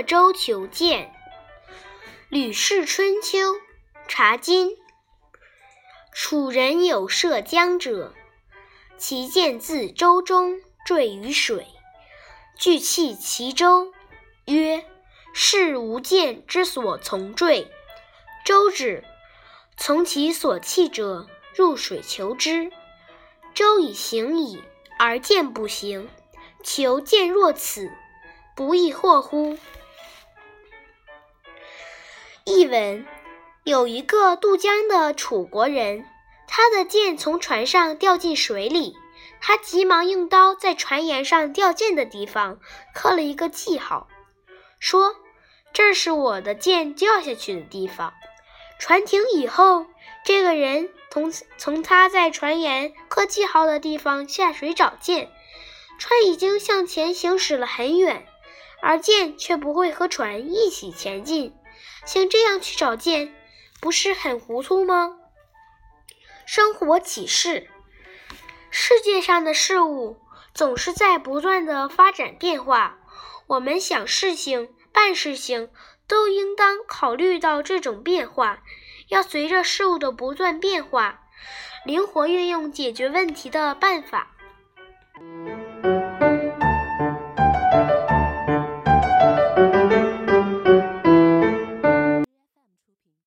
舟求剑》。《吕氏春秋》查经。楚人有涉江者，其剑自舟中坠于水，具弃其舟，曰：“是吾剑之所从坠。”舟止，从其所弃者入水求之。舟已行矣，而剑不行，求剑若此，不亦惑乎？译文。有一个渡江的楚国人，他的剑从船上掉进水里，他急忙用刀在船沿上掉剑的地方刻了一个记号，说：“这是我的剑掉下去的地方。”船停以后，这个人从从他在船沿刻记号的地方下水找剑，船已经向前行驶了很远，而剑却不会和船一起前进，像这样去找剑。不是很糊涂吗？生活启示：世界上的事物总是在不断的发展变化，我们想事情、办事情都应当考虑到这种变化，要随着事物的不断变化，灵活运用解决问题的办法。